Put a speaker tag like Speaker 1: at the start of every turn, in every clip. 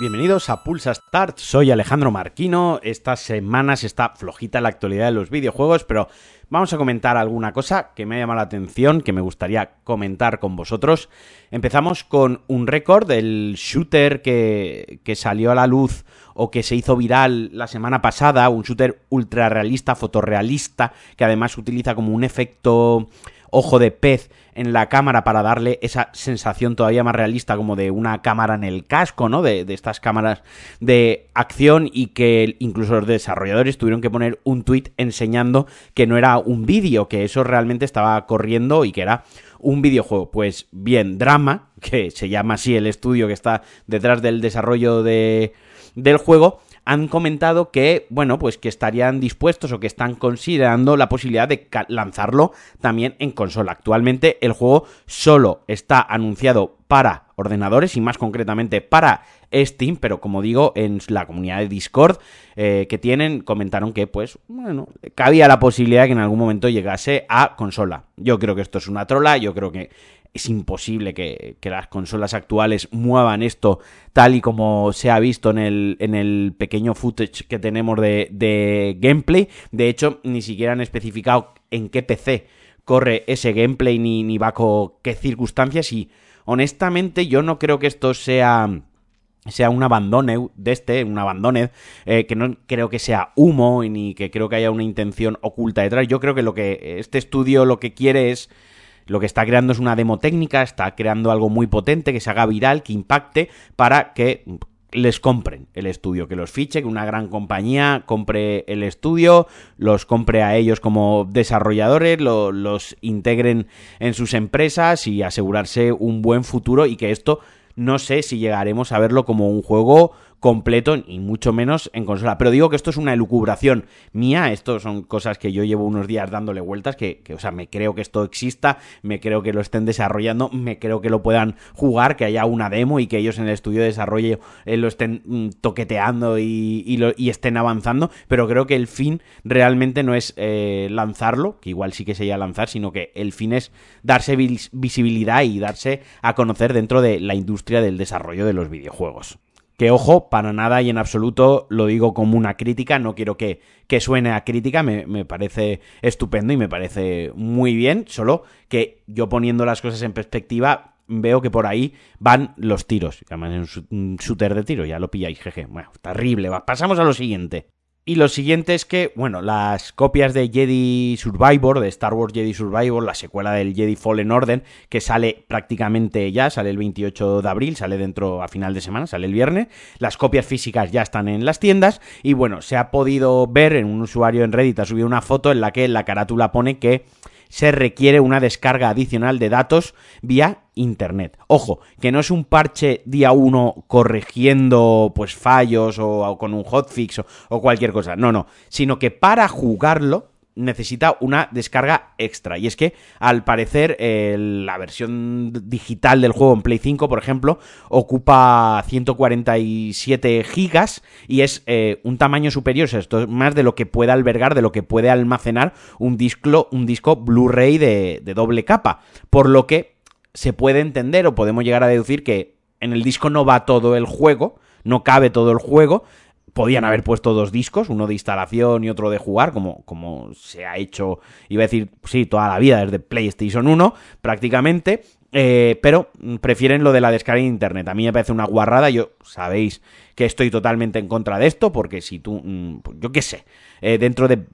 Speaker 1: Bienvenidos a Pulsa Start, soy Alejandro Marquino. Esta semana se está flojita la actualidad de los videojuegos, pero vamos a comentar alguna cosa que me ha llamado la atención, que me gustaría comentar con vosotros. Empezamos con un récord del shooter que, que salió a la luz o que se hizo viral la semana pasada, un shooter ultra realista, fotorrealista, que además utiliza como un efecto ojo de pez en la cámara para darle esa sensación todavía más realista como de una cámara en el casco, ¿no? De, estas cámaras de acción y que incluso los desarrolladores tuvieron que poner un tweet enseñando que no era un vídeo, que eso realmente estaba corriendo y que era un videojuego. Pues bien, Drama, que se llama así el estudio que está detrás del desarrollo de, del juego, han comentado que, bueno, pues que estarían dispuestos o que están considerando la posibilidad de lanzarlo también en consola. Actualmente el juego solo está anunciado para ordenadores y más concretamente para Steam, pero como digo, en la comunidad de Discord eh, que tienen, comentaron que, pues, bueno, cabía la posibilidad de que en algún momento llegase a consola. Yo creo que esto es una trola, yo creo que es imposible que, las consolas actuales muevan esto tal y como se ha visto en el, en el pequeño footage que tenemos de, de gameplay. De hecho, ni siquiera han especificado en qué PC corre ese gameplay ni, ni bajo qué circunstancias y honestamente yo no creo que esto sea sea un abandono de este, un abandone, eh, que no creo que sea humo y ni que creo que haya una intención oculta detrás. Yo creo que lo que este estudio lo que quiere es lo que está creando es una demo técnica, está creando algo muy potente, que se haga viral, que impacte, para que les compren el estudio, que los fiche, que una gran compañía compre el estudio, los compre a ellos como desarrolladores, los integren en sus empresas y asegurarse un buen futuro y que esto no sé si llegaremos a verlo como un juego completo y mucho menos en consola. Pero digo que esto es una elucubración mía, esto son cosas que yo llevo unos días dándole vueltas, que, o sea, me creo que esto exista, me creo que lo estén desarrollando, me creo que lo puedan jugar, que haya una demo y que ellos en el estudio de desarrollo eh, lo estén mm, toqueteando y, estén avanzando, pero creo que el fin realmente no es eh, lanzarlo, que igual sí que sería lanzar, sino que el fin es darse visibilidad y darse a conocer dentro de la industria del desarrollo de los videojuegos. Que ojo, para nada y en absoluto lo digo como una crítica, no quiero que, que suene a crítica, me, me, parece estupendo y me parece muy bien, solo que yo poniendo las cosas en perspectiva veo que por ahí van los tiros. Además es un shooter de tiro, ya lo pilláis, jeje. Bueno, terrible. Pasamos a lo siguiente. Y lo siguiente es que, bueno, las copias de Jedi Survivor, de Star Wars Jedi Survivor, la secuela del Jedi Fallen Order, que sale prácticamente ya, sale el 28 de abril, sale dentro a final de semana, sale el viernes. Las copias físicas ya están en las tiendas. Y bueno, se ha podido ver en un usuario en Reddit, ha subido una foto en la que la carátula pone que se requiere una descarga adicional de datos vía internet. Ojo, que no es un parche día 1 corrigiendo pues fallos o, con un hotfix o, o cualquier cosa. No, no, sino que para jugarlo necesita una descarga extra. Y es que, al parecer, la versión digital del juego en Play 5, por ejemplo, ocupa 147 gigas y es eh, un tamaño superior, esto es más de lo que puede albergar, de lo que puede almacenar un disco, un disco Blu-ray de doble capa. Por lo que se puede entender o podemos llegar a deducir que en el disco no va todo el juego, no cabe todo el juego, podían haber puesto dos discos, uno de instalación y otro de jugar, como, como se ha hecho, iba a decir, sí, toda la vida desde PlayStation 1, prácticamente, eh, pero prefieren lo de la descarga de internet. A mí me parece una guarrada, yo sabéis que estoy totalmente en contra de esto, porque si tú, mm, yo qué sé, eh, dentro de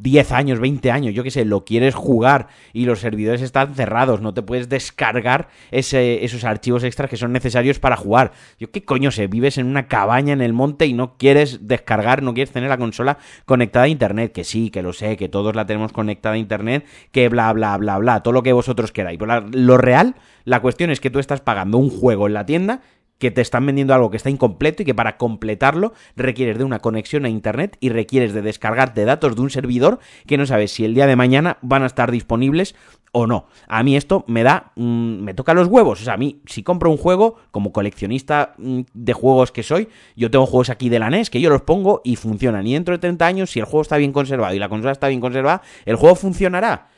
Speaker 1: 10 años, 20 años, yo qué sé, lo quieres jugar y los servidores están cerrados, no te puedes descargar ese, esos archivos extras que son necesarios para jugar. Yo qué coño sé, vives en una cabaña en el monte y no quieres descargar, no quieres tener la consola conectada a internet, que sí, que lo sé, que todos la tenemos conectada a internet, que bla, bla, bla, bla, todo lo que vosotros queráis. Pero lo real, la cuestión es que tú estás pagando un juego en la tienda que te están vendiendo algo que está incompleto y que para completarlo requieres de una conexión a internet y requieres de descargarte datos de un servidor que no sabes si el día de mañana van a estar disponibles o no. A mí esto me da, mm, me toca los huevos. O sea, a mí si compro un juego, como coleccionista mm, de juegos que soy, yo tengo juegos aquí de la NES que yo los pongo y funcionan. Y dentro de 30 años, si el juego está bien conservado y la consola está bien conservada, el juego funcionará.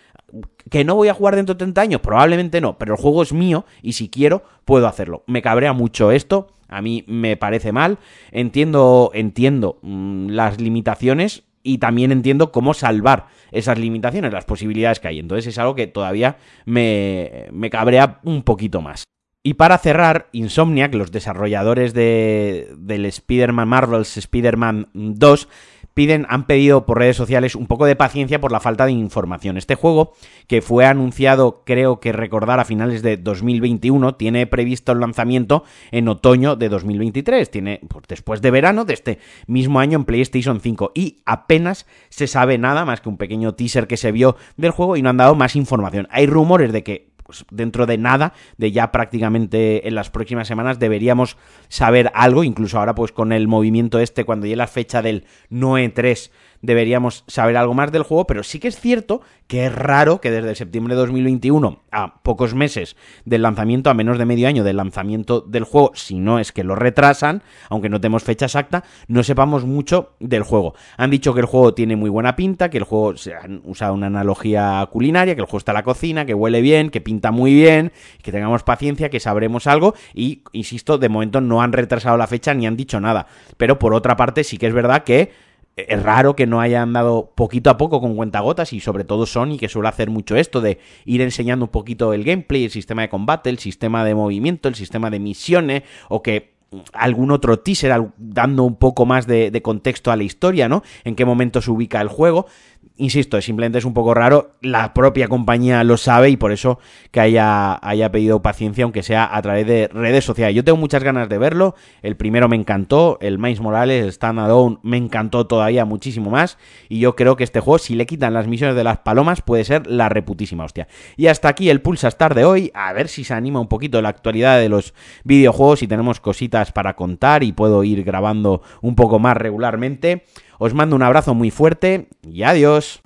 Speaker 1: ¿Que no voy a jugar dentro de 30 años? Probablemente no, pero el juego es mío y si quiero puedo hacerlo. Me cabrea mucho esto, A mí me parece mal. Entiendo, entiendo mm, las limitaciones y también entiendo cómo salvar esas limitaciones, las posibilidades que hay. Entonces es algo que todavía me, me cabrea un poquito más. Y para cerrar, Insomniac, los desarrolladores de, del Spider-Man Marvel's Spider-Man 2, piden, han pedido por redes sociales un poco de paciencia por la falta de información. Este juego, que fue anunciado, creo que recordar, a finales de 2021, tiene previsto el lanzamiento en otoño de 2023. Tiene, pues, después de verano de este mismo año en PlayStation 5. Y apenas se sabe nada más que un pequeño teaser que se vio del juego y no han dado más información. Hay rumores de que pues, dentro de nada, de ya prácticamente en las próximas semanas deberíamos saber algo, incluso ahora pues con el movimiento este, cuando llegue la fecha del NOE 3 deberíamos saber algo más del juego, pero sí que es cierto que es raro que desde septiembre de 2021 a pocos meses del lanzamiento, a menos de medio año del lanzamiento del juego, si no es que lo retrasan, aunque no tenemos fecha exacta, no sepamos mucho del juego. Han dicho que el juego tiene muy buena pinta, que el juego se han usado una analogía culinaria, que el juego está en la cocina, que huele bien, que pinta muy bien, que tengamos paciencia, que sabremos algo y, insisto, de momento no han retrasado la fecha ni han dicho nada. Pero por otra parte sí que es verdad que es raro que no hayan dado poquito a poco con cuentagotas y sobre todo Sony que suele hacer mucho esto de ir enseñando un poquito el gameplay, el sistema de combate, el sistema de movimiento, el sistema de misiones o que algún otro teaser dando un poco más de, de, contexto a la historia, ¿no? En qué momento se ubica el juego insisto, simplemente es un poco raro, la propia compañía lo sabe y por eso que haya, haya pedido paciencia, aunque sea a través de redes sociales. Yo tengo muchas ganas de verlo, el primero me encantó, el Miles Morales, el Standalone, me encantó todavía muchísimo más, y yo creo que este juego, si le quitan las misiones de las palomas, puede ser la reputísima hostia. Y hasta aquí el Pulsa Star de hoy, a ver si se anima un poquito la actualidad de los videojuegos y tenemos cositas para contar y puedo ir grabando un poco más regularmente. Os mando un abrazo muy fuerte y adiós.